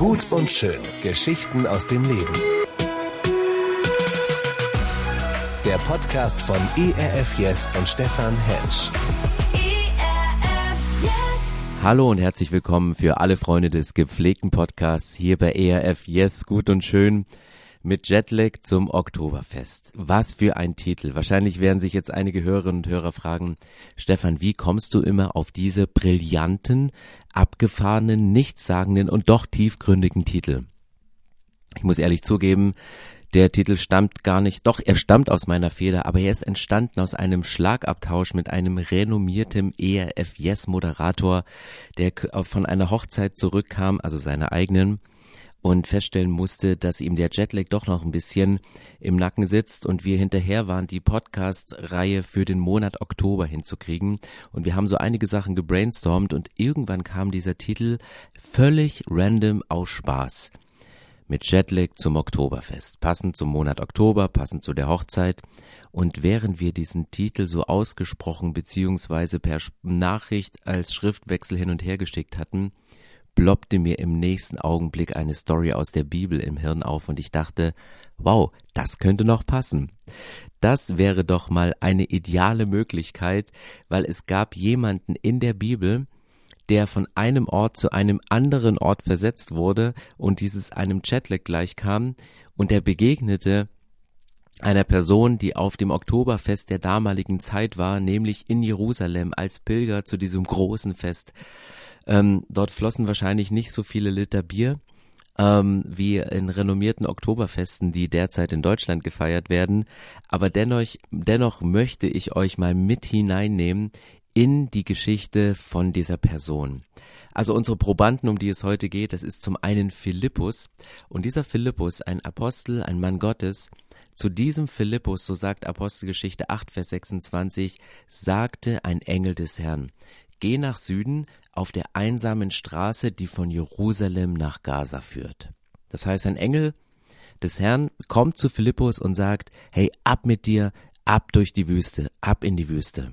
Gut und schön. Geschichten aus dem Leben. Der Podcast von ERF Yes und Stefan Hensch. ERF Yes. Hallo und herzlich willkommen für alle Freunde des gepflegten Podcasts hier bei ERF Yes Gut und Schön mit Jetlag zum Oktoberfest. Was für ein Titel. Wahrscheinlich werden sich jetzt einige Hörerinnen und Hörer fragen, Stefan, wie kommst du immer auf diese brillanten, abgefahrenen, nichtssagenden und doch tiefgründigen Titel? Ich muss ehrlich zugeben, der Titel stammt gar nicht, doch er stammt aus meiner Feder, aber er ist entstanden aus einem Schlagabtausch mit einem renommierten ERF Yes Moderator, der von einer Hochzeit zurückkam, also seiner eigenen, und feststellen musste, dass ihm der Jetlag doch noch ein bisschen im Nacken sitzt und wir hinterher waren, die Podcast-Reihe für den Monat Oktober hinzukriegen. Und wir haben so einige Sachen gebrainstormt und irgendwann kam dieser Titel völlig random aus Spaß. Mit Jetlag zum Oktoberfest, passend zum Monat Oktober, passend zu der Hochzeit. Und während wir diesen Titel so ausgesprochen beziehungsweise per Nachricht als Schriftwechsel hin und her geschickt hatten, ploppte mir im nächsten Augenblick eine Story aus der Bibel im Hirn auf und ich dachte, wow, das könnte noch passen. Das wäre doch mal eine ideale Möglichkeit, weil es gab jemanden in der Bibel, der von einem Ort zu einem anderen Ort versetzt wurde und dieses einem Chatlet gleichkam und er begegnete einer Person, die auf dem Oktoberfest der damaligen Zeit war, nämlich in Jerusalem als Pilger zu diesem großen Fest. Ähm, dort flossen wahrscheinlich nicht so viele Liter Bier ähm, wie in renommierten Oktoberfesten, die derzeit in Deutschland gefeiert werden. Aber dennoch, dennoch möchte ich euch mal mit hineinnehmen in die Geschichte von dieser Person. Also unsere Probanden, um die es heute geht, das ist zum einen Philippus. Und dieser Philippus, ein Apostel, ein Mann Gottes, zu diesem Philippus, so sagt Apostelgeschichte 8, Vers 26, sagte ein Engel des Herrn, Geh nach Süden auf der einsamen Straße, die von Jerusalem nach Gaza führt. Das heißt, ein Engel des Herrn kommt zu Philippus und sagt, hey, ab mit dir, ab durch die Wüste, ab in die Wüste.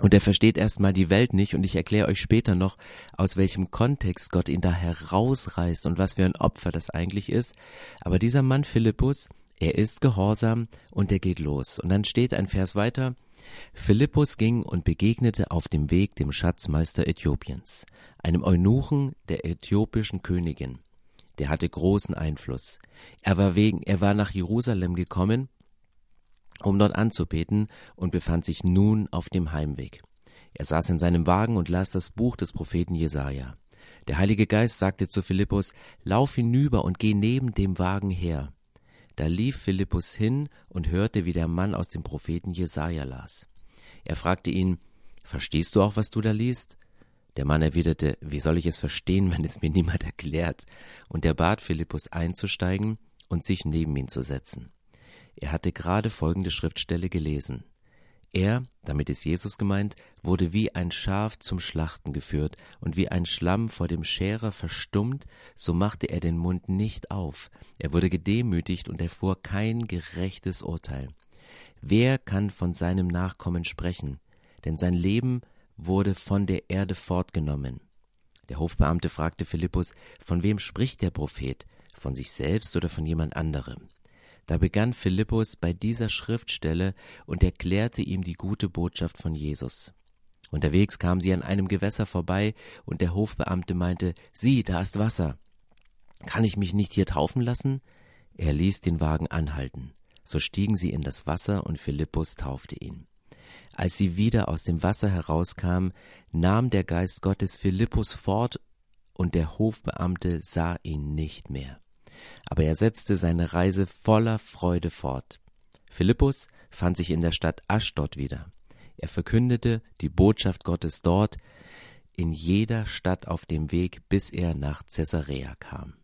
Und er versteht erstmal die Welt nicht und ich erkläre euch später noch, aus welchem Kontext Gott ihn da herausreißt und was für ein Opfer das eigentlich ist. Aber dieser Mann Philippus, er ist gehorsam und er geht los. Und dann steht ein Vers weiter, Philippus ging und begegnete auf dem Weg dem Schatzmeister Äthiopiens, einem Eunuchen der äthiopischen Königin. Der hatte großen Einfluss. Er war wegen, er war nach Jerusalem gekommen, um dort anzubeten und befand sich nun auf dem Heimweg. Er saß in seinem Wagen und las das Buch des Propheten Jesaja. Der Heilige Geist sagte zu Philippus, Lauf hinüber und geh neben dem Wagen her. Da lief Philippus hin und hörte, wie der Mann aus dem Propheten Jesaja las. Er fragte ihn, Verstehst du auch, was du da liest? Der Mann erwiderte, Wie soll ich es verstehen, wenn es mir niemand erklärt? Und er bat Philippus einzusteigen und sich neben ihn zu setzen. Er hatte gerade folgende Schriftstelle gelesen. Er, damit ist Jesus gemeint, wurde wie ein Schaf zum Schlachten geführt, und wie ein Schlamm vor dem Scherer verstummt, so machte er den Mund nicht auf. Er wurde gedemütigt und erfuhr kein gerechtes Urteil. Wer kann von seinem Nachkommen sprechen? Denn sein Leben wurde von der Erde fortgenommen. Der Hofbeamte fragte Philippus, von wem spricht der Prophet? Von sich selbst oder von jemand anderem? Da begann Philippus bei dieser Schriftstelle und erklärte ihm die gute Botschaft von Jesus. Unterwegs kamen sie an einem Gewässer vorbei, und der Hofbeamte meinte, Sieh, da ist Wasser. Kann ich mich nicht hier taufen lassen? Er ließ den Wagen anhalten. So stiegen sie in das Wasser, und Philippus taufte ihn. Als sie wieder aus dem Wasser herauskamen, nahm der Geist Gottes Philippus fort, und der Hofbeamte sah ihn nicht mehr aber er setzte seine Reise voller Freude fort. Philippus fand sich in der Stadt Aschdod wieder. Er verkündete die Botschaft Gottes dort, in jeder Stadt auf dem Weg, bis er nach Caesarea kam.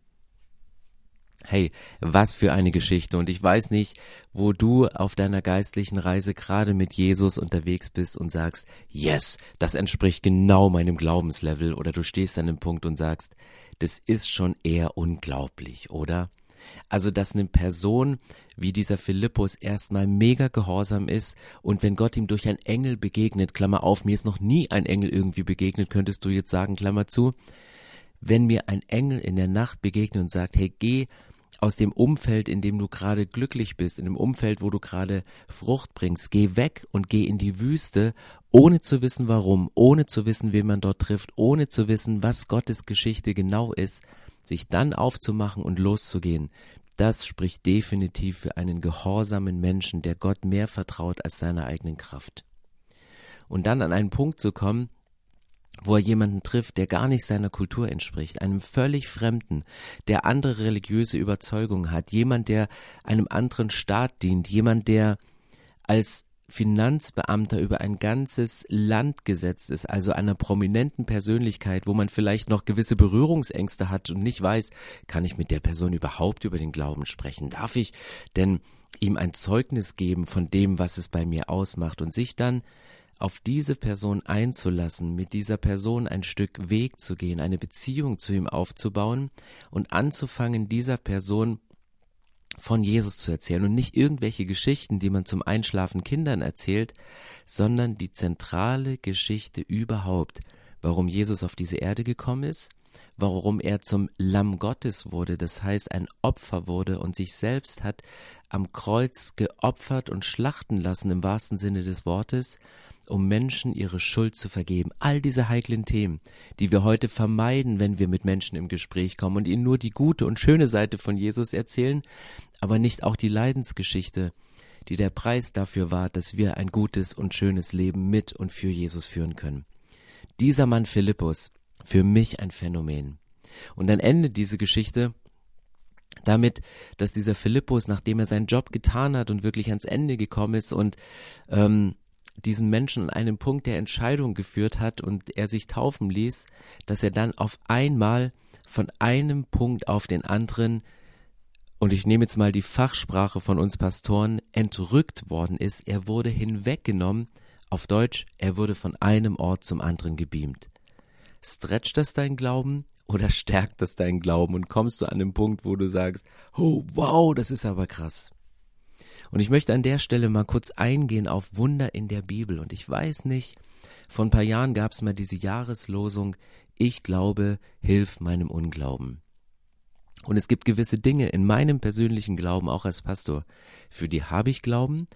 Hey, was für eine Geschichte. Und ich weiß nicht, wo du auf deiner geistlichen Reise gerade mit Jesus unterwegs bist und sagst, yes, das entspricht genau meinem Glaubenslevel. Oder du stehst an einem Punkt und sagst, das ist schon eher unglaublich, oder? Also, dass eine Person wie dieser Philippus erstmal mega gehorsam ist und wenn Gott ihm durch einen Engel begegnet, Klammer auf, mir ist noch nie ein Engel irgendwie begegnet, könntest du jetzt sagen, Klammer zu, wenn mir ein Engel in der Nacht begegnet und sagt, hey, geh aus dem Umfeld, in dem du gerade glücklich bist, in dem Umfeld, wo du gerade Frucht bringst, geh weg und geh in die Wüste, ohne zu wissen warum, ohne zu wissen, wen man dort trifft, ohne zu wissen, was Gottes Geschichte genau ist, sich dann aufzumachen und loszugehen, das spricht definitiv für einen gehorsamen Menschen, der Gott mehr vertraut als seiner eigenen Kraft. Und dann an einen Punkt zu kommen, wo er jemanden trifft, der gar nicht seiner Kultur entspricht, einem völlig Fremden, der andere religiöse Überzeugungen hat, jemand, der einem anderen Staat dient, jemand, der als Finanzbeamter über ein ganzes Land gesetzt ist, also einer prominenten Persönlichkeit, wo man vielleicht noch gewisse Berührungsängste hat und nicht weiß, kann ich mit der Person überhaupt über den Glauben sprechen? Darf ich denn ihm ein Zeugnis geben von dem, was es bei mir ausmacht und sich dann auf diese Person einzulassen, mit dieser Person ein Stück Weg zu gehen, eine Beziehung zu ihm aufzubauen und anzufangen, dieser Person von Jesus zu erzählen und nicht irgendwelche Geschichten, die man zum Einschlafen Kindern erzählt, sondern die zentrale Geschichte überhaupt, warum Jesus auf diese Erde gekommen ist, warum er zum Lamm Gottes wurde, das heißt ein Opfer wurde und sich selbst hat am Kreuz geopfert und schlachten lassen im wahrsten Sinne des Wortes, um Menschen ihre Schuld zu vergeben. All diese heiklen Themen, die wir heute vermeiden, wenn wir mit Menschen im Gespräch kommen und ihnen nur die gute und schöne Seite von Jesus erzählen, aber nicht auch die Leidensgeschichte, die der Preis dafür war, dass wir ein gutes und schönes Leben mit und für Jesus führen können. Dieser Mann Philippus, für mich ein Phänomen. Und dann endet diese Geschichte damit, dass dieser Philippus, nachdem er seinen Job getan hat und wirklich ans Ende gekommen ist und ähm, diesen Menschen an einem Punkt der Entscheidung geführt hat und er sich taufen ließ, dass er dann auf einmal von einem Punkt auf den anderen und ich nehme jetzt mal die Fachsprache von uns Pastoren, entrückt worden ist. Er wurde hinweggenommen. Auf Deutsch, er wurde von einem Ort zum anderen gebeamt. Stretcht das dein Glauben oder stärkt das dein Glauben und kommst du an den Punkt, wo du sagst, oh wow, das ist aber krass. Und ich möchte an der Stelle mal kurz eingehen auf Wunder in der Bibel. Und ich weiß nicht, vor ein paar Jahren gab es mal diese Jahreslosung, ich glaube, hilf meinem Unglauben. Und es gibt gewisse Dinge in meinem persönlichen Glauben, auch als Pastor, für die habe ich Glauben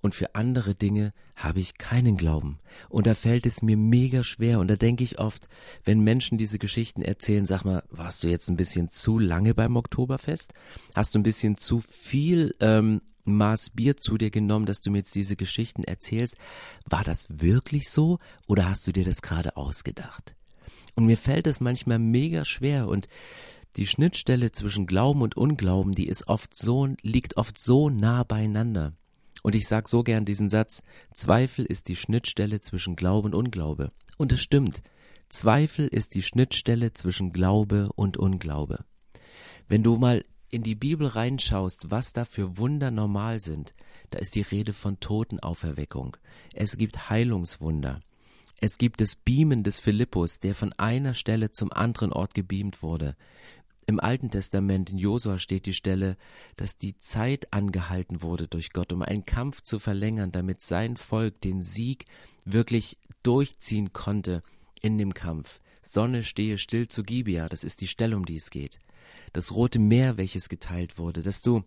und für andere Dinge habe ich keinen Glauben. Und da fällt es mir mega schwer. Und da denke ich oft, wenn Menschen diese Geschichten erzählen, sag mal, warst du jetzt ein bisschen zu lange beim Oktoberfest? Hast du ein bisschen zu viel ähm, Maß Bier zu dir genommen, dass du mir jetzt diese Geschichten erzählst. War das wirklich so oder hast du dir das gerade ausgedacht? Und mir fällt es manchmal mega schwer und die Schnittstelle zwischen Glauben und Unglauben, die ist oft so, liegt oft so nah beieinander. Und ich sag so gern diesen Satz, Zweifel ist die Schnittstelle zwischen Glaube und Unglaube. Und es stimmt. Zweifel ist die Schnittstelle zwischen Glaube und Unglaube. Wenn du mal in die Bibel reinschaust, was da für Wunder normal sind, da ist die Rede von Totenauferweckung. Es gibt Heilungswunder. Es gibt das Beamen des Philippus, der von einer Stelle zum anderen Ort gebeamt wurde. Im Alten Testament in Josua steht die Stelle, dass die Zeit angehalten wurde durch Gott, um einen Kampf zu verlängern, damit sein Volk den Sieg wirklich durchziehen konnte in dem Kampf. Sonne stehe still zu Gibea, das ist die Stelle, um die es geht das Rote Meer, welches geteilt wurde, dass du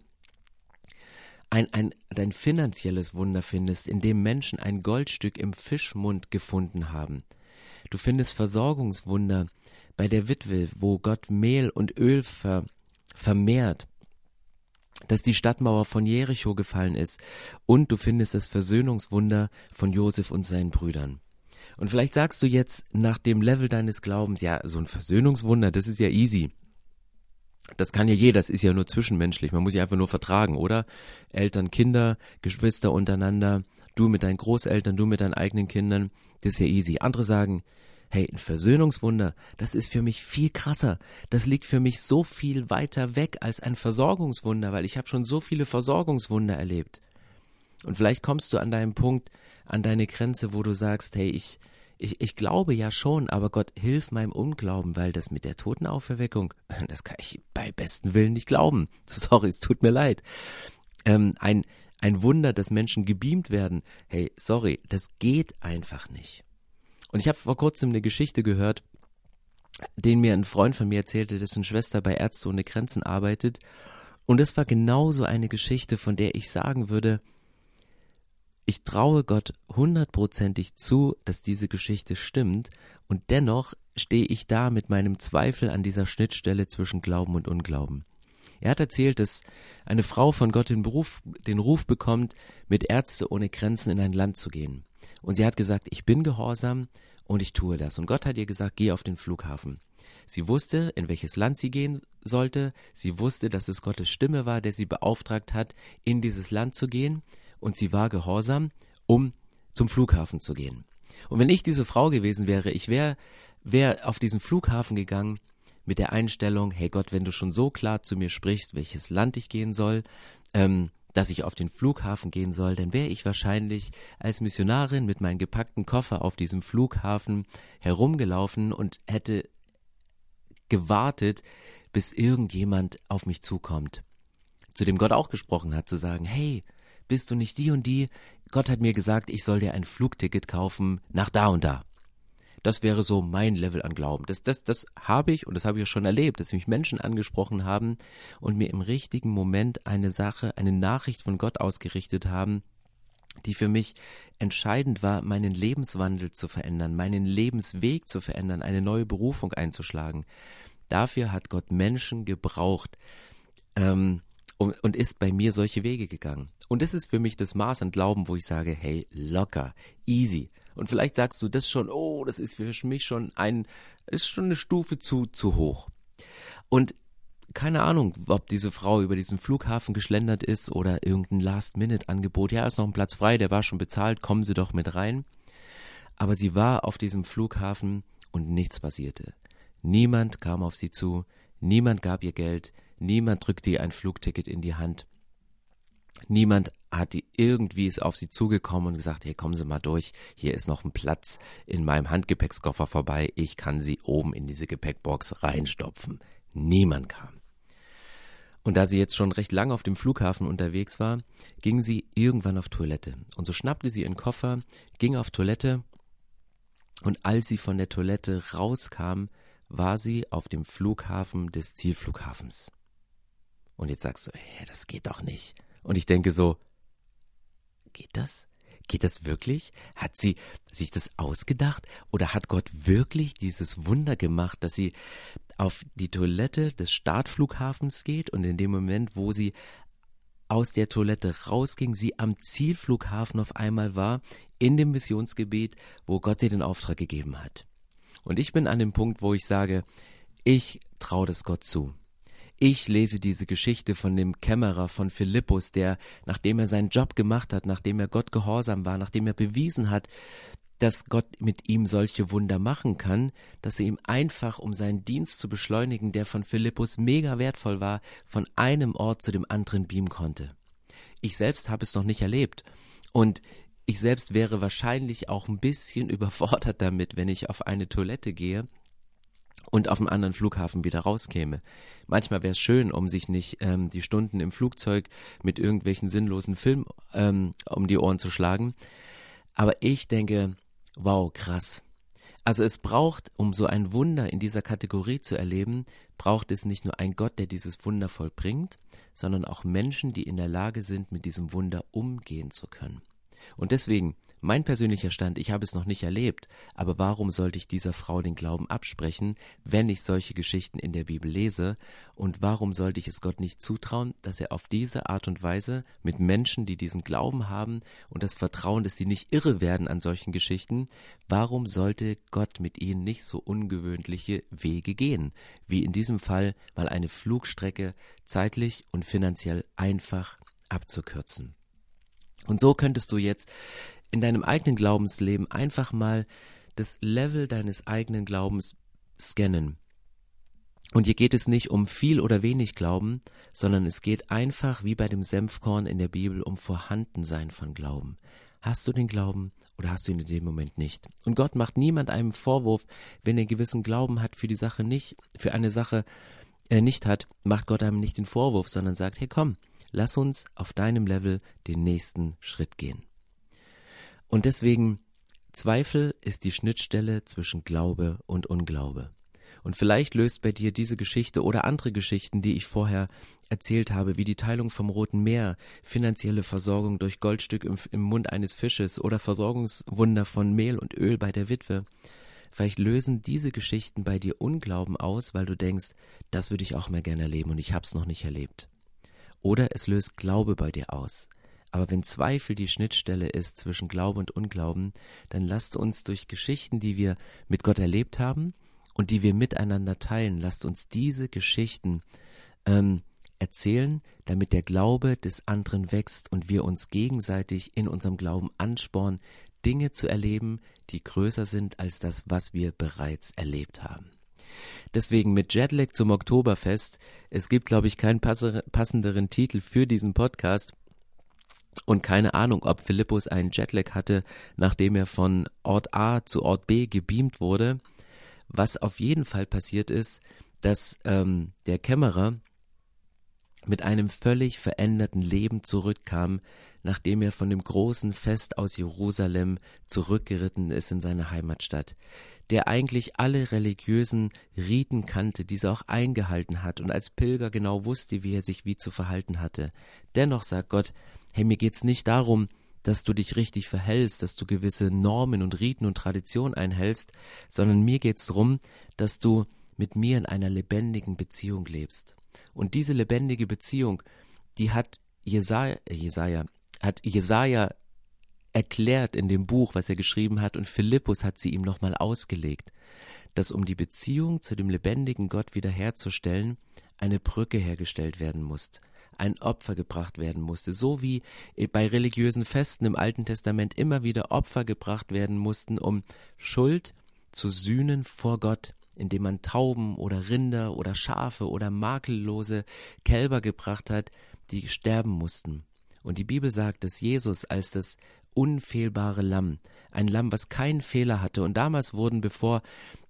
ein, ein, ein finanzielles Wunder findest, in dem Menschen ein Goldstück im Fischmund gefunden haben. Du findest Versorgungswunder bei der Witwe, wo Gott Mehl und Öl ver, vermehrt, dass die Stadtmauer von Jericho gefallen ist und du findest das Versöhnungswunder von Josef und seinen Brüdern. Und vielleicht sagst du jetzt nach dem Level deines Glaubens, ja, so ein Versöhnungswunder, das ist ja easy. Das kann ja jeder, das ist ja nur zwischenmenschlich. Man muss sich einfach nur vertragen, oder? Eltern, Kinder, Geschwister untereinander, du mit deinen Großeltern, du mit deinen eigenen Kindern, das ist ja easy. Andere sagen, hey, ein Versöhnungswunder, das ist für mich viel krasser. Das liegt für mich so viel weiter weg als ein Versorgungswunder, weil ich habe schon so viele Versorgungswunder erlebt. Und vielleicht kommst du an deinem Punkt, an deine Grenze, wo du sagst, hey, ich, ich, ich glaube ja schon, aber Gott hilf meinem Unglauben, weil das mit der Totenauferweckung, das kann ich bei besten Willen nicht glauben. Sorry, es tut mir leid. Ähm, ein, ein Wunder, dass Menschen gebeamt werden. Hey, sorry, das geht einfach nicht. Und ich habe vor kurzem eine Geschichte gehört den mir ein Freund von mir erzählte, dessen Schwester bei Ärzte ohne Grenzen arbeitet. Und es war genauso eine Geschichte, von der ich sagen würde, ich traue Gott hundertprozentig zu, dass diese Geschichte stimmt, und dennoch stehe ich da mit meinem Zweifel an dieser Schnittstelle zwischen Glauben und Unglauben. Er hat erzählt, dass eine Frau von Gott den, Beruf, den Ruf bekommt, mit Ärzte ohne Grenzen in ein Land zu gehen. Und sie hat gesagt, ich bin gehorsam und ich tue das. Und Gott hat ihr gesagt, geh auf den Flughafen. Sie wusste, in welches Land sie gehen sollte. Sie wusste, dass es Gottes Stimme war, der sie beauftragt hat, in dieses Land zu gehen. Und sie war gehorsam, um zum Flughafen zu gehen. Und wenn ich diese Frau gewesen wäre, ich wäre wär auf diesen Flughafen gegangen mit der Einstellung, hey Gott, wenn du schon so klar zu mir sprichst, welches Land ich gehen soll, ähm, dass ich auf den Flughafen gehen soll, dann wäre ich wahrscheinlich als Missionarin mit meinem gepackten Koffer auf diesem Flughafen herumgelaufen und hätte gewartet, bis irgendjemand auf mich zukommt. Zu dem Gott auch gesprochen hat, zu sagen, hey, bist du nicht die und die? Gott hat mir gesagt, ich soll dir ein Flugticket kaufen nach da und da. Das wäre so mein Level an Glauben. Das, das, das habe ich und das habe ich ja schon erlebt, dass mich Menschen angesprochen haben und mir im richtigen Moment eine Sache, eine Nachricht von Gott ausgerichtet haben, die für mich entscheidend war, meinen Lebenswandel zu verändern, meinen Lebensweg zu verändern, eine neue Berufung einzuschlagen. Dafür hat Gott Menschen gebraucht ähm, und, und ist bei mir solche Wege gegangen. Und das ist für mich das Maß an Glauben, wo ich sage, hey, locker, easy. Und vielleicht sagst du das schon, oh, das ist für mich schon ein, ist schon eine Stufe zu, zu hoch. Und keine Ahnung, ob diese Frau über diesen Flughafen geschlendert ist oder irgendein Last-Minute-Angebot. Ja, ist noch ein Platz frei, der war schon bezahlt, kommen Sie doch mit rein. Aber sie war auf diesem Flughafen und nichts passierte. Niemand kam auf sie zu, niemand gab ihr Geld, niemand drückte ihr ein Flugticket in die Hand. Niemand hat die irgendwie ist auf sie zugekommen und gesagt, hey, kommen Sie mal durch, hier ist noch ein Platz in meinem Handgepäckskoffer vorbei, ich kann Sie oben in diese Gepäckbox reinstopfen. Niemand kam. Und da sie jetzt schon recht lang auf dem Flughafen unterwegs war, ging sie irgendwann auf Toilette. Und so schnappte sie ihren Koffer, ging auf Toilette, und als sie von der Toilette rauskam, war sie auf dem Flughafen des Zielflughafens. Und jetzt sagst du, hey, das geht doch nicht. Und ich denke so, geht das? Geht das wirklich? Hat sie sich das ausgedacht? Oder hat Gott wirklich dieses Wunder gemacht, dass sie auf die Toilette des Startflughafens geht und in dem Moment, wo sie aus der Toilette rausging, sie am Zielflughafen auf einmal war, in dem Missionsgebiet, wo Gott ihr den Auftrag gegeben hat. Und ich bin an dem Punkt, wo ich sage, ich traue das Gott zu. Ich lese diese Geschichte von dem Kämmerer von Philippus, der, nachdem er seinen Job gemacht hat, nachdem er Gott gehorsam war, nachdem er bewiesen hat, dass Gott mit ihm solche Wunder machen kann, dass er ihm einfach, um seinen Dienst zu beschleunigen, der von Philippus mega wertvoll war, von einem Ort zu dem anderen beamen konnte. Ich selbst habe es noch nicht erlebt. Und ich selbst wäre wahrscheinlich auch ein bisschen überfordert damit, wenn ich auf eine Toilette gehe und auf einem anderen Flughafen wieder rauskäme. Manchmal wäre es schön, um sich nicht ähm, die Stunden im Flugzeug mit irgendwelchen sinnlosen Filmen ähm, um die Ohren zu schlagen. Aber ich denke, wow, krass. Also es braucht, um so ein Wunder in dieser Kategorie zu erleben, braucht es nicht nur einen Gott, der dieses Wunder vollbringt, sondern auch Menschen, die in der Lage sind, mit diesem Wunder umgehen zu können. Und deswegen mein persönlicher Stand, ich habe es noch nicht erlebt, aber warum sollte ich dieser Frau den Glauben absprechen, wenn ich solche Geschichten in der Bibel lese? Und warum sollte ich es Gott nicht zutrauen, dass er auf diese Art und Weise mit Menschen, die diesen Glauben haben und das Vertrauen, dass sie nicht irre werden an solchen Geschichten, warum sollte Gott mit ihnen nicht so ungewöhnliche Wege gehen, wie in diesem Fall mal eine Flugstrecke zeitlich und finanziell einfach abzukürzen? Und so könntest du jetzt in deinem eigenen Glaubensleben einfach mal das Level deines eigenen Glaubens scannen. Und hier geht es nicht um viel oder wenig Glauben, sondern es geht einfach wie bei dem Senfkorn in der Bibel um Vorhandensein von Glauben. Hast du den Glauben oder hast du ihn in dem Moment nicht? Und Gott macht niemand einem Vorwurf, wenn er gewissen Glauben hat für die Sache nicht, für eine Sache er nicht hat, macht Gott einem nicht den Vorwurf, sondern sagt, hey komm, lass uns auf deinem Level den nächsten Schritt gehen. Und deswegen, Zweifel ist die Schnittstelle zwischen Glaube und Unglaube. Und vielleicht löst bei dir diese Geschichte oder andere Geschichten, die ich vorher erzählt habe, wie die Teilung vom Roten Meer, finanzielle Versorgung durch Goldstück im, im Mund eines Fisches oder Versorgungswunder von Mehl und Öl bei der Witwe. Vielleicht lösen diese Geschichten bei dir Unglauben aus, weil du denkst, das würde ich auch mehr gerne erleben und ich hab's noch nicht erlebt. Oder es löst Glaube bei dir aus. Aber wenn Zweifel die Schnittstelle ist zwischen Glaube und Unglauben, dann lasst uns durch Geschichten, die wir mit Gott erlebt haben und die wir miteinander teilen, lasst uns diese Geschichten ähm, erzählen, damit der Glaube des anderen wächst und wir uns gegenseitig in unserem Glauben anspornen, Dinge zu erleben, die größer sind als das, was wir bereits erlebt haben. Deswegen mit Jetlag zum Oktoberfest. Es gibt, glaube ich, keinen passenderen Titel für diesen Podcast. Und keine Ahnung, ob Philippus einen Jetlag hatte, nachdem er von Ort A zu Ort B gebeamt wurde. Was auf jeden Fall passiert ist, dass ähm, der Kämmerer mit einem völlig veränderten Leben zurückkam, nachdem er von dem großen Fest aus Jerusalem zurückgeritten ist in seine Heimatstadt, der eigentlich alle religiösen Riten kannte, diese auch eingehalten hat und als Pilger genau wusste, wie er sich wie zu verhalten hatte. Dennoch sagt Gott, hey, mir geht's nicht darum, dass du dich richtig verhältst, dass du gewisse Normen und Riten und Traditionen einhältst, sondern mir geht's darum, dass du mit mir in einer lebendigen Beziehung lebst. Und diese lebendige Beziehung, die hat Jesaja, äh, Jesaja, hat Jesaja erklärt in dem Buch, was er geschrieben hat, und Philippus hat sie ihm nochmal ausgelegt, dass um die Beziehung zu dem lebendigen Gott wiederherzustellen, eine Brücke hergestellt werden muss, ein Opfer gebracht werden musste, so wie bei religiösen Festen im Alten Testament immer wieder Opfer gebracht werden mussten, um Schuld zu sühnen vor Gott, indem man Tauben oder Rinder oder Schafe oder makellose Kälber gebracht hat, die sterben mussten. Und die Bibel sagt, dass Jesus als das unfehlbare Lamm, ein Lamm, was keinen Fehler hatte, und damals wurden, bevor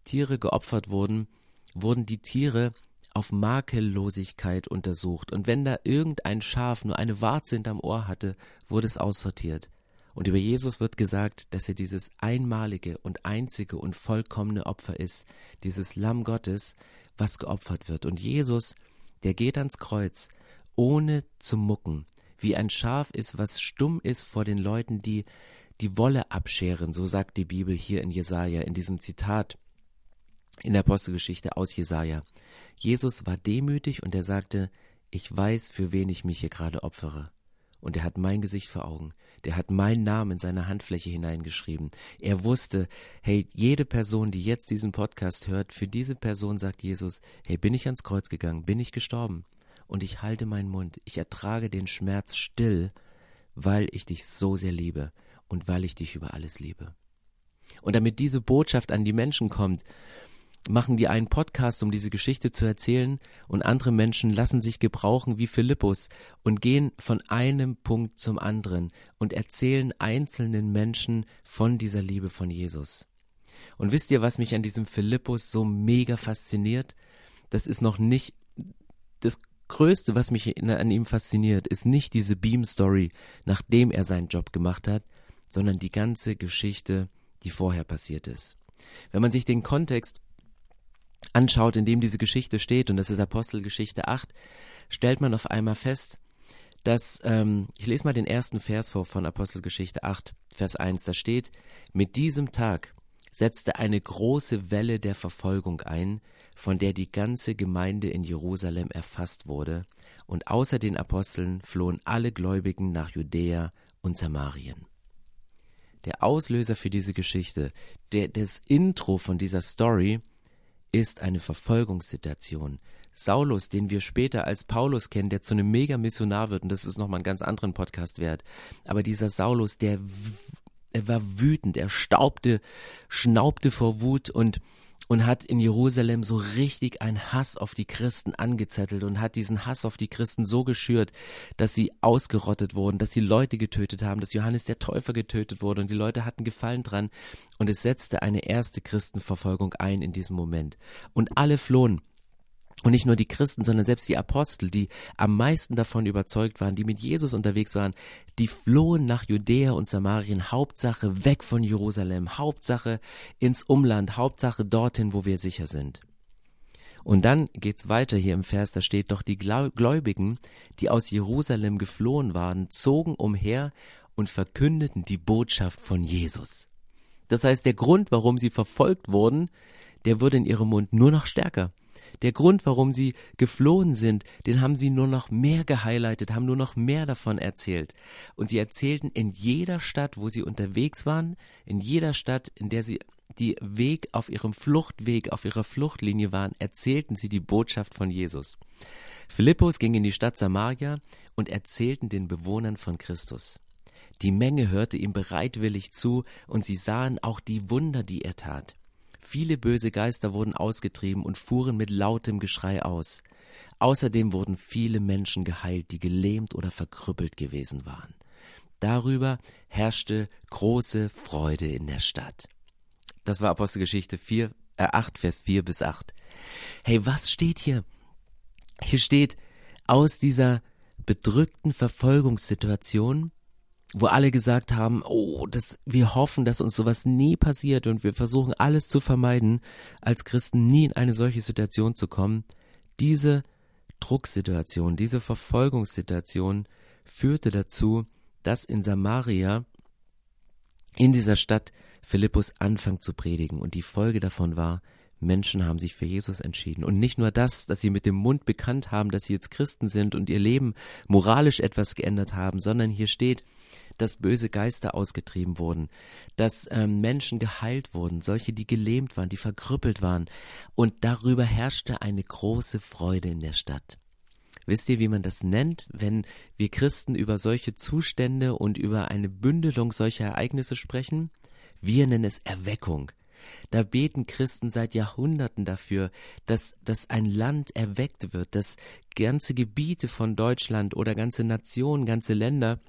Tiere geopfert wurden, wurden die Tiere auf Makellosigkeit untersucht, und wenn da irgendein Schaf nur eine Warze hinterm Ohr hatte, wurde es aussortiert. Und über Jesus wird gesagt, dass er dieses einmalige und einzige und vollkommene Opfer ist, dieses Lamm Gottes, was geopfert wird. Und Jesus, der geht ans Kreuz, ohne zu mucken, wie ein Schaf ist, was stumm ist vor den Leuten, die die Wolle abscheren, so sagt die Bibel hier in Jesaja, in diesem Zitat in der Apostelgeschichte aus Jesaja. Jesus war demütig und er sagte, ich weiß, für wen ich mich hier gerade opfere. Und er hat mein Gesicht vor Augen. Der hat meinen Namen in seine Handfläche hineingeschrieben. Er wusste, hey, jede Person, die jetzt diesen Podcast hört, für diese Person sagt Jesus, hey, bin ich ans Kreuz gegangen, bin ich gestorben. Und ich halte meinen Mund. Ich ertrage den Schmerz still, weil ich dich so sehr liebe und weil ich dich über alles liebe. Und damit diese Botschaft an die Menschen kommt, machen die einen Podcast, um diese Geschichte zu erzählen, und andere Menschen lassen sich gebrauchen wie Philippus und gehen von einem Punkt zum anderen und erzählen einzelnen Menschen von dieser Liebe von Jesus. Und wisst ihr, was mich an diesem Philippus so mega fasziniert? Das ist noch nicht das Größte, was mich an ihm fasziniert, ist nicht diese Beam-Story, nachdem er seinen Job gemacht hat, sondern die ganze Geschichte, die vorher passiert ist. Wenn man sich den Kontext anschaut, in dem diese Geschichte steht, und das ist Apostelgeschichte 8, stellt man auf einmal fest, dass, ähm, ich lese mal den ersten Vers vor von Apostelgeschichte 8, Vers 1, da steht, mit diesem Tag setzte eine große Welle der Verfolgung ein, von der die ganze Gemeinde in Jerusalem erfasst wurde, und außer den Aposteln flohen alle Gläubigen nach Judäa und Samarien. Der Auslöser für diese Geschichte, der, das Intro von dieser Story, ist eine Verfolgungssituation. Saulus, den wir später als Paulus kennen, der zu einem Mega-Missionar wird, und das ist nochmal einen ganz anderen Podcast wert. Aber dieser Saulus, der er war wütend, er staubte, schnaubte vor Wut und und hat in Jerusalem so richtig einen Hass auf die Christen angezettelt und hat diesen Hass auf die Christen so geschürt, dass sie ausgerottet wurden, dass sie Leute getötet haben, dass Johannes der Täufer getötet wurde und die Leute hatten Gefallen dran. Und es setzte eine erste Christenverfolgung ein in diesem Moment. Und alle flohen und nicht nur die Christen, sondern selbst die Apostel, die am meisten davon überzeugt waren, die mit Jesus unterwegs waren, die flohen nach Judäa und Samarien, Hauptsache weg von Jerusalem, Hauptsache ins Umland, Hauptsache dorthin, wo wir sicher sind. Und dann geht's weiter hier im Vers, da steht doch die Gläubigen, die aus Jerusalem geflohen waren, zogen umher und verkündeten die Botschaft von Jesus. Das heißt, der Grund, warum sie verfolgt wurden, der wurde in ihrem Mund nur noch stärker. Der Grund, warum sie geflohen sind, den haben sie nur noch mehr gehighlightet, haben nur noch mehr davon erzählt. Und sie erzählten in jeder Stadt, wo sie unterwegs waren, in jeder Stadt, in der sie die Weg auf ihrem Fluchtweg, auf ihrer Fluchtlinie waren, erzählten sie die Botschaft von Jesus. Philippus ging in die Stadt Samaria und erzählten den Bewohnern von Christus. Die Menge hörte ihm bereitwillig zu, und sie sahen auch die Wunder, die er tat. Viele böse Geister wurden ausgetrieben und fuhren mit lautem Geschrei aus. Außerdem wurden viele Menschen geheilt, die gelähmt oder verkrüppelt gewesen waren. Darüber herrschte große Freude in der Stadt. Das war Apostelgeschichte 4, äh 8, Vers 4 bis 8. Hey, was steht hier? Hier steht, aus dieser bedrückten Verfolgungssituation wo alle gesagt haben, oh, das, wir hoffen, dass uns sowas nie passiert und wir versuchen alles zu vermeiden, als Christen nie in eine solche Situation zu kommen. Diese Drucksituation, diese Verfolgungssituation führte dazu, dass in Samaria, in dieser Stadt, Philippus anfängt zu predigen und die Folge davon war, Menschen haben sich für Jesus entschieden. Und nicht nur das, dass sie mit dem Mund bekannt haben, dass sie jetzt Christen sind und ihr Leben moralisch etwas geändert haben, sondern hier steht, dass böse Geister ausgetrieben wurden, dass ähm, Menschen geheilt wurden, solche, die gelähmt waren, die verkrüppelt waren. Und darüber herrschte eine große Freude in der Stadt. Wisst ihr, wie man das nennt, wenn wir Christen über solche Zustände und über eine Bündelung solcher Ereignisse sprechen? Wir nennen es Erweckung. Da beten Christen seit Jahrhunderten dafür, dass, dass ein Land erweckt wird, dass ganze Gebiete von Deutschland oder ganze Nationen, ganze Länder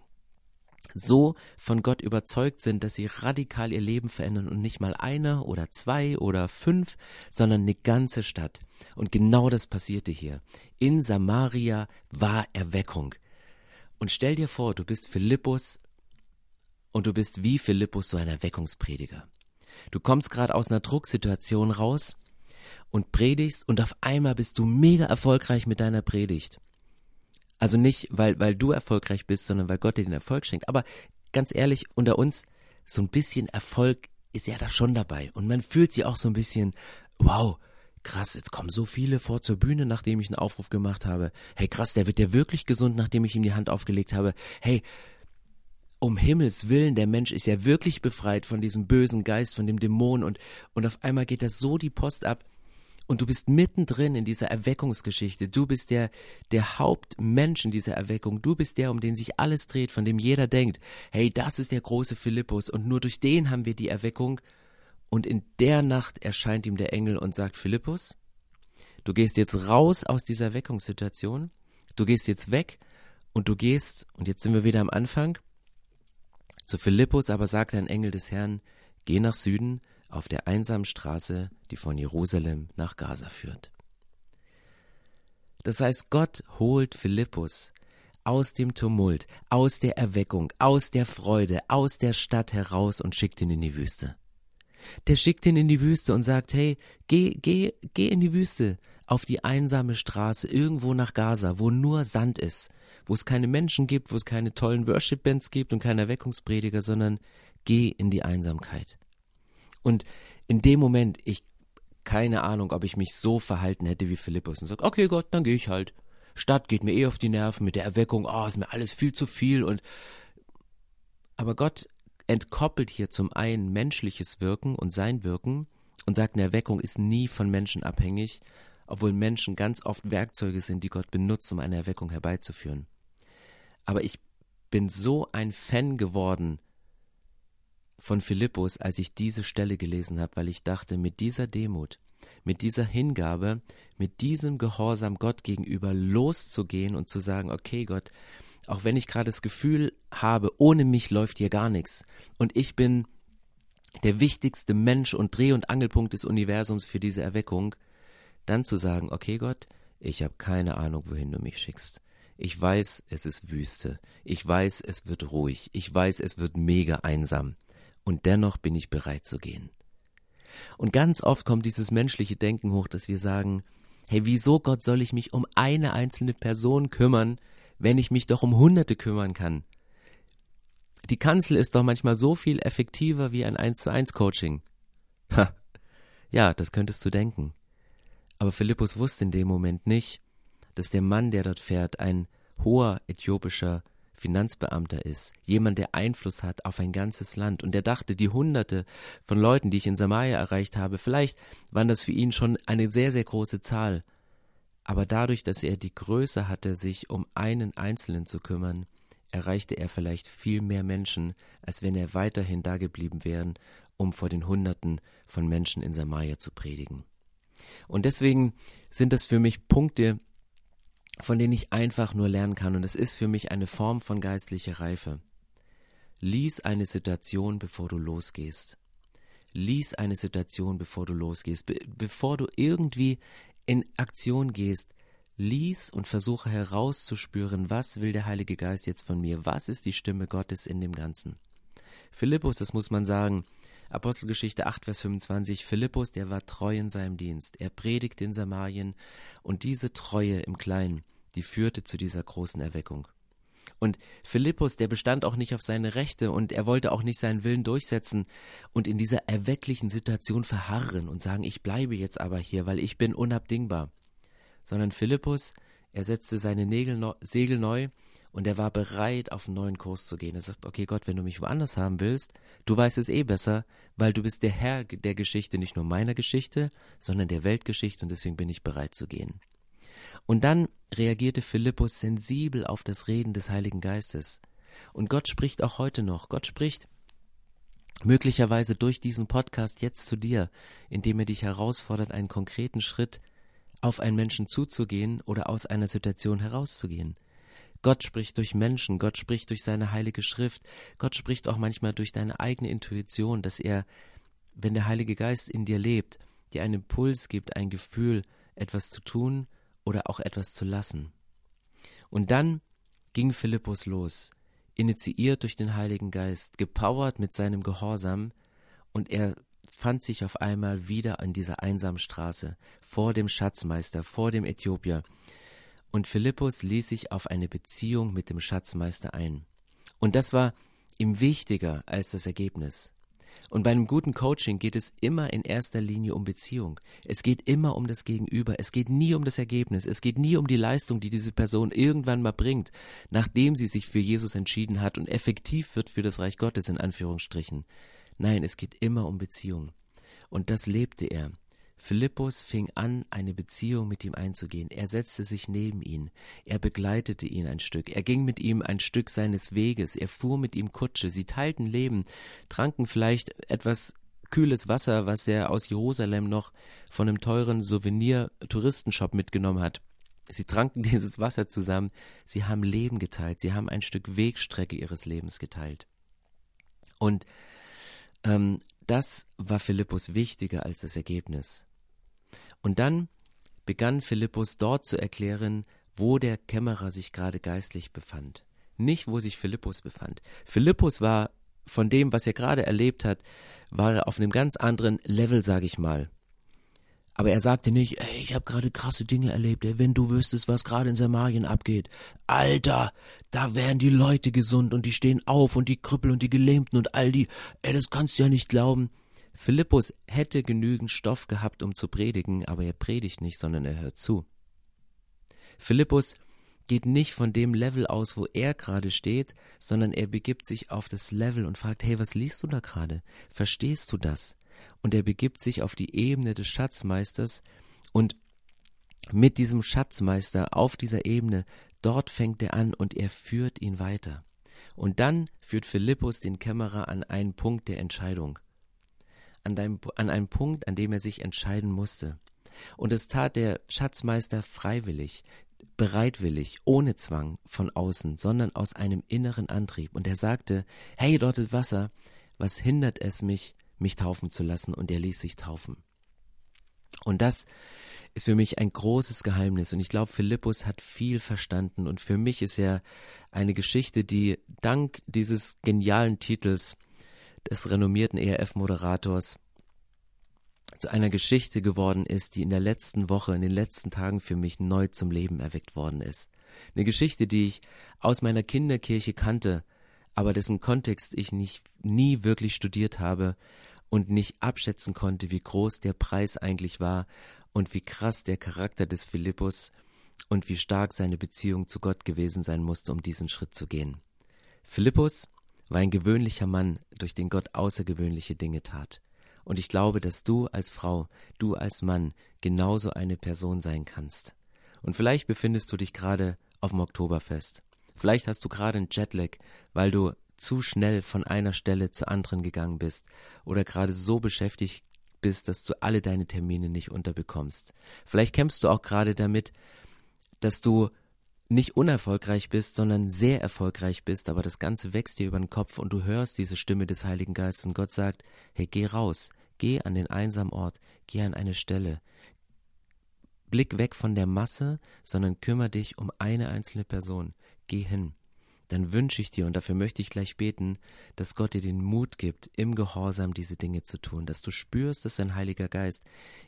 so von Gott überzeugt sind, dass sie radikal ihr Leben verändern und nicht mal eine oder zwei oder fünf, sondern eine ganze Stadt. Und genau das passierte hier. In Samaria war Erweckung. Und stell dir vor, du bist Philippus und du bist wie Philippus so ein Erweckungsprediger. Du kommst gerade aus einer Drucksituation raus und predigst und auf einmal bist du mega erfolgreich mit deiner Predigt. Also nicht, weil, weil du erfolgreich bist, sondern weil Gott dir den Erfolg schenkt. Aber ganz ehrlich, unter uns, so ein bisschen Erfolg ist ja da schon dabei. Und man fühlt sich auch so ein bisschen, wow, krass, jetzt kommen so viele vor zur Bühne, nachdem ich einen Aufruf gemacht habe. Hey, krass, der wird ja wirklich gesund, nachdem ich ihm die Hand aufgelegt habe. Hey, um Himmels Willen, der Mensch ist ja wirklich befreit von diesem bösen Geist, von dem Dämon und, und auf einmal geht das so die Post ab, und du bist mittendrin in dieser Erweckungsgeschichte. Du bist der, der Hauptmensch in dieser Erweckung. Du bist der, um den sich alles dreht, von dem jeder denkt, hey, das ist der große Philippus und nur durch den haben wir die Erweckung. Und in der Nacht erscheint ihm der Engel und sagt, Philippus, du gehst jetzt raus aus dieser Erweckungssituation. Du gehst jetzt weg und du gehst, und jetzt sind wir wieder am Anfang, zu Philippus aber sagt ein Engel des Herrn, geh nach Süden, auf der einsamen Straße, die von Jerusalem nach Gaza führt. Das heißt, Gott holt Philippus aus dem Tumult, aus der Erweckung, aus der Freude, aus der Stadt heraus und schickt ihn in die Wüste. Der schickt ihn in die Wüste und sagt, hey, geh, geh, geh in die Wüste, auf die einsame Straße, irgendwo nach Gaza, wo nur Sand ist, wo es keine Menschen gibt, wo es keine tollen Worship-Bands gibt und keine Erweckungsprediger, sondern geh in die Einsamkeit. Und in dem Moment, ich keine Ahnung, ob ich mich so verhalten hätte wie Philippus und sag, okay Gott, dann gehe ich halt. Stadt geht mir eh auf die Nerven mit der Erweckung, oh, ist mir alles viel zu viel und aber Gott entkoppelt hier zum einen menschliches Wirken und sein Wirken und sagt, eine Erweckung ist nie von Menschen abhängig, obwohl Menschen ganz oft Werkzeuge sind, die Gott benutzt, um eine Erweckung herbeizuführen. Aber ich bin so ein Fan geworden von Philippus, als ich diese Stelle gelesen habe, weil ich dachte, mit dieser Demut, mit dieser Hingabe, mit diesem Gehorsam Gott gegenüber loszugehen und zu sagen, okay Gott, auch wenn ich gerade das Gefühl habe, ohne mich läuft hier gar nichts und ich bin der wichtigste Mensch und Dreh- und Angelpunkt des Universums für diese Erweckung, dann zu sagen, okay Gott, ich habe keine Ahnung, wohin du mich schickst. Ich weiß, es ist Wüste. Ich weiß, es wird ruhig. Ich weiß, es wird mega einsam und dennoch bin ich bereit zu gehen. Und ganz oft kommt dieses menschliche Denken hoch, dass wir sagen, Hey, wieso Gott soll ich mich um eine einzelne Person kümmern, wenn ich mich doch um Hunderte kümmern kann? Die Kanzel ist doch manchmal so viel effektiver wie ein 1 zu 1 Coaching. Ha. Ja, das könntest du denken. Aber Philippus wusste in dem Moment nicht, dass der Mann, der dort fährt, ein hoher äthiopischer Finanzbeamter ist, jemand, der Einfluss hat auf ein ganzes Land. Und er dachte, die Hunderte von Leuten, die ich in Samaria erreicht habe, vielleicht waren das für ihn schon eine sehr, sehr große Zahl. Aber dadurch, dass er die Größe hatte, sich um einen Einzelnen zu kümmern, erreichte er vielleicht viel mehr Menschen, als wenn er weiterhin dageblieben wäre, um vor den Hunderten von Menschen in Samaria zu predigen. Und deswegen sind das für mich Punkte, von denen ich einfach nur lernen kann. Und es ist für mich eine Form von geistlicher Reife. Lies eine Situation, bevor du losgehst. Lies eine Situation, bevor du losgehst. Be bevor du irgendwie in Aktion gehst, lies und versuche herauszuspüren, was will der Heilige Geist jetzt von mir? Was ist die Stimme Gottes in dem Ganzen? Philippus, das muss man sagen, Apostelgeschichte 8, Vers 25, Philippus, der war treu in seinem Dienst. Er predigte in Samarien und diese Treue im Kleinen, die führte zu dieser großen Erweckung. Und Philippus, der bestand auch nicht auf seine Rechte und er wollte auch nicht seinen Willen durchsetzen und in dieser erwecklichen Situation verharren und sagen, ich bleibe jetzt aber hier, weil ich bin unabdingbar. Sondern Philippus, er setzte seine Nägel, Segel neu und er war bereit, auf einen neuen Kurs zu gehen. Er sagt, okay Gott, wenn du mich woanders haben willst, du weißt es eh besser, weil du bist der Herr der Geschichte, nicht nur meiner Geschichte, sondern der Weltgeschichte und deswegen bin ich bereit zu gehen. Und dann reagierte Philippus sensibel auf das Reden des Heiligen Geistes. Und Gott spricht auch heute noch. Gott spricht möglicherweise durch diesen Podcast jetzt zu dir, indem er dich herausfordert, einen konkreten Schritt auf einen Menschen zuzugehen oder aus einer Situation herauszugehen. Gott spricht durch Menschen, Gott spricht durch seine heilige Schrift, Gott spricht auch manchmal durch deine eigene Intuition, dass er, wenn der Heilige Geist in dir lebt, dir einen Impuls gibt, ein Gefühl, etwas zu tun oder auch etwas zu lassen. Und dann ging Philippus los, initiiert durch den Heiligen Geist, gepowert mit seinem Gehorsam, und er fand sich auf einmal wieder an dieser einsamen Straße, vor dem Schatzmeister, vor dem Äthiopier, und Philippus ließ sich auf eine Beziehung mit dem Schatzmeister ein. Und das war ihm wichtiger als das Ergebnis. Und bei einem guten Coaching geht es immer in erster Linie um Beziehung. Es geht immer um das Gegenüber. Es geht nie um das Ergebnis. Es geht nie um die Leistung, die diese Person irgendwann mal bringt, nachdem sie sich für Jesus entschieden hat und effektiv wird für das Reich Gottes in Anführungsstrichen. Nein, es geht immer um Beziehung. Und das lebte er. Philippus fing an, eine Beziehung mit ihm einzugehen. Er setzte sich neben ihn. Er begleitete ihn ein Stück. Er ging mit ihm ein Stück seines Weges. Er fuhr mit ihm Kutsche. Sie teilten Leben, tranken vielleicht etwas kühles Wasser, was er aus Jerusalem noch von einem teuren Souvenir-Touristenshop mitgenommen hat. Sie tranken dieses Wasser zusammen. Sie haben Leben geteilt. Sie haben ein Stück Wegstrecke ihres Lebens geteilt. Und ähm, das war Philippus wichtiger als das Ergebnis. Und dann begann Philippus dort zu erklären, wo der Kämmerer sich gerade geistlich befand. Nicht, wo sich Philippus befand. Philippus war von dem, was er gerade erlebt hat, war er auf einem ganz anderen Level, sage ich mal. Aber er sagte nicht, ey, ich habe gerade krasse Dinge erlebt, ey, wenn du wüsstest, was gerade in Samarien abgeht. Alter, da werden die Leute gesund und die stehen auf und die Krüppel und die Gelähmten und all die, ey, das kannst du ja nicht glauben. Philippus hätte genügend Stoff gehabt, um zu predigen, aber er predigt nicht, sondern er hört zu. Philippus geht nicht von dem Level aus, wo er gerade steht, sondern er begibt sich auf das Level und fragt, hey, was liest du da gerade? Verstehst du das? Und er begibt sich auf die Ebene des Schatzmeisters und mit diesem Schatzmeister auf dieser Ebene, dort fängt er an und er führt ihn weiter. Und dann führt Philippus den Kämmerer an einen Punkt der Entscheidung an, deinem, an einem Punkt, an dem er sich entscheiden musste. Und es tat der Schatzmeister freiwillig, bereitwillig, ohne Zwang von außen, sondern aus einem inneren Antrieb. Und er sagte, hey, dort ist Wasser, was hindert es mich, mich taufen zu lassen? Und er ließ sich taufen. Und das ist für mich ein großes Geheimnis. Und ich glaube, Philippus hat viel verstanden. Und für mich ist er eine Geschichte, die dank dieses genialen Titels des renommierten ERF-Moderators zu einer Geschichte geworden ist, die in der letzten Woche, in den letzten Tagen für mich neu zum Leben erweckt worden ist. Eine Geschichte, die ich aus meiner Kinderkirche kannte, aber dessen Kontext ich nicht, nie wirklich studiert habe und nicht abschätzen konnte, wie groß der Preis eigentlich war und wie krass der Charakter des Philippus und wie stark seine Beziehung zu Gott gewesen sein musste, um diesen Schritt zu gehen. Philippus war ein gewöhnlicher Mann, durch den Gott außergewöhnliche Dinge tat. Und ich glaube, dass du als Frau, du als Mann genauso eine Person sein kannst. Und vielleicht befindest du dich gerade auf dem Oktoberfest. Vielleicht hast du gerade einen Jetlag, weil du zu schnell von einer Stelle zur anderen gegangen bist oder gerade so beschäftigt bist, dass du alle deine Termine nicht unterbekommst. Vielleicht kämpfst du auch gerade damit, dass du nicht unerfolgreich bist, sondern sehr erfolgreich bist, aber das Ganze wächst dir über den Kopf und du hörst diese Stimme des Heiligen Geistes und Gott sagt, hey, geh raus, geh an den einsamen Ort, geh an eine Stelle. Blick weg von der Masse, sondern kümmere dich um eine einzelne Person. Geh hin. Dann wünsche ich dir, und dafür möchte ich gleich beten, dass Gott dir den Mut gibt, im Gehorsam diese Dinge zu tun, dass du spürst, dass sein Heiliger Geist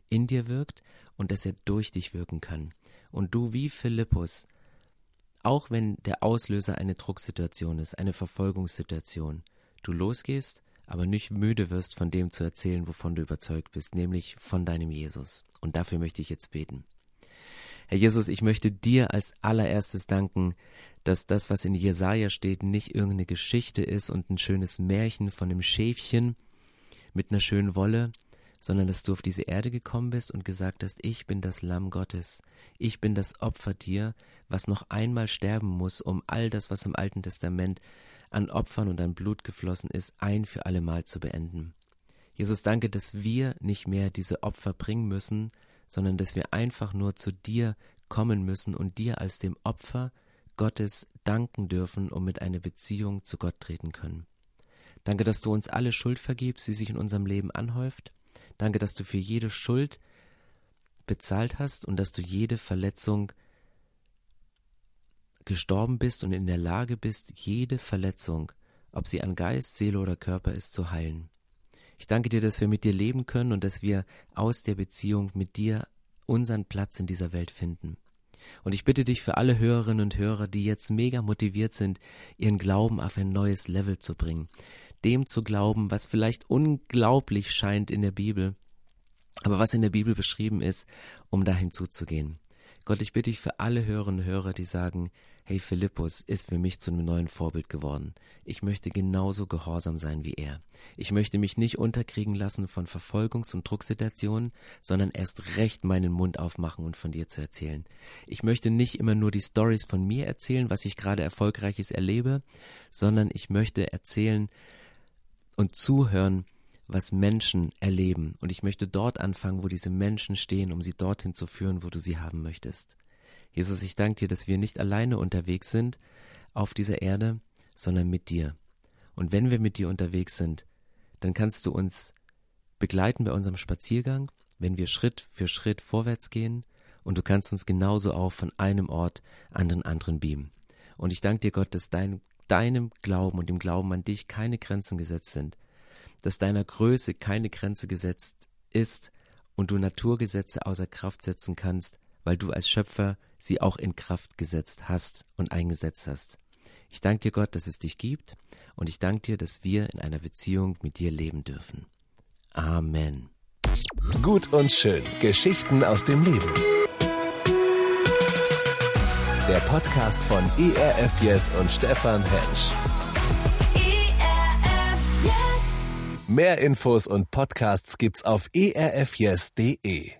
in dir wirkt und dass er durch dich wirken kann. Und du wie Philippus auch wenn der Auslöser eine Drucksituation ist, eine Verfolgungssituation, du losgehst, aber nicht müde wirst, von dem zu erzählen, wovon du überzeugt bist, nämlich von deinem Jesus. Und dafür möchte ich jetzt beten. Herr Jesus, ich möchte dir als allererstes danken, dass das, was in Jesaja steht, nicht irgendeine Geschichte ist und ein schönes Märchen von einem Schäfchen mit einer schönen Wolle, sondern dass du auf diese Erde gekommen bist und gesagt hast, ich bin das Lamm Gottes, ich bin das Opfer dir, was noch einmal sterben muss, um all das, was im Alten Testament an Opfern und an Blut geflossen ist, ein für allemal zu beenden. Jesus, danke, dass wir nicht mehr diese Opfer bringen müssen, sondern dass wir einfach nur zu dir kommen müssen und dir als dem Opfer Gottes danken dürfen, um mit einer Beziehung zu Gott treten können. Danke, dass du uns alle Schuld vergibst, die sich in unserem Leben anhäuft Danke, dass du für jede Schuld bezahlt hast und dass du jede Verletzung gestorben bist und in der Lage bist, jede Verletzung, ob sie an Geist, Seele oder Körper ist, zu heilen. Ich danke dir, dass wir mit dir leben können und dass wir aus der Beziehung mit dir unseren Platz in dieser Welt finden. Und ich bitte dich für alle Hörerinnen und Hörer, die jetzt mega motiviert sind, ihren Glauben auf ein neues Level zu bringen, dem zu glauben, was vielleicht unglaublich scheint in der Bibel, aber was in der Bibel beschrieben ist, um dahin zuzugehen. Gott, ich bitte dich für alle Hörerinnen und Hörer, die sagen, hey, Philippus ist für mich zu einem neuen Vorbild geworden. Ich möchte genauso gehorsam sein wie er. Ich möchte mich nicht unterkriegen lassen von Verfolgungs- und Drucksituationen, sondern erst recht meinen Mund aufmachen und von dir zu erzählen. Ich möchte nicht immer nur die Stories von mir erzählen, was ich gerade erfolgreiches erlebe, sondern ich möchte erzählen, und zuhören, was Menschen erleben. Und ich möchte dort anfangen, wo diese Menschen stehen, um sie dorthin zu führen, wo du sie haben möchtest. Jesus, ich danke dir, dass wir nicht alleine unterwegs sind auf dieser Erde, sondern mit dir. Und wenn wir mit dir unterwegs sind, dann kannst du uns begleiten bei unserem Spaziergang, wenn wir Schritt für Schritt vorwärts gehen, und du kannst uns genauso auch von einem Ort an den anderen beamen. Und ich danke dir, Gott, dass dein deinem Glauben und dem Glauben an dich keine Grenzen gesetzt sind, dass deiner Größe keine Grenze gesetzt ist und du Naturgesetze außer Kraft setzen kannst, weil du als Schöpfer sie auch in Kraft gesetzt hast und eingesetzt hast. Ich danke dir, Gott, dass es dich gibt und ich danke dir, dass wir in einer Beziehung mit dir leben dürfen. Amen. Gut und schön. Geschichten aus dem Leben der Podcast von ERF Yes und Stefan Hensch. ERF Yes. Mehr Infos und Podcasts gibt's auf erfyes.de.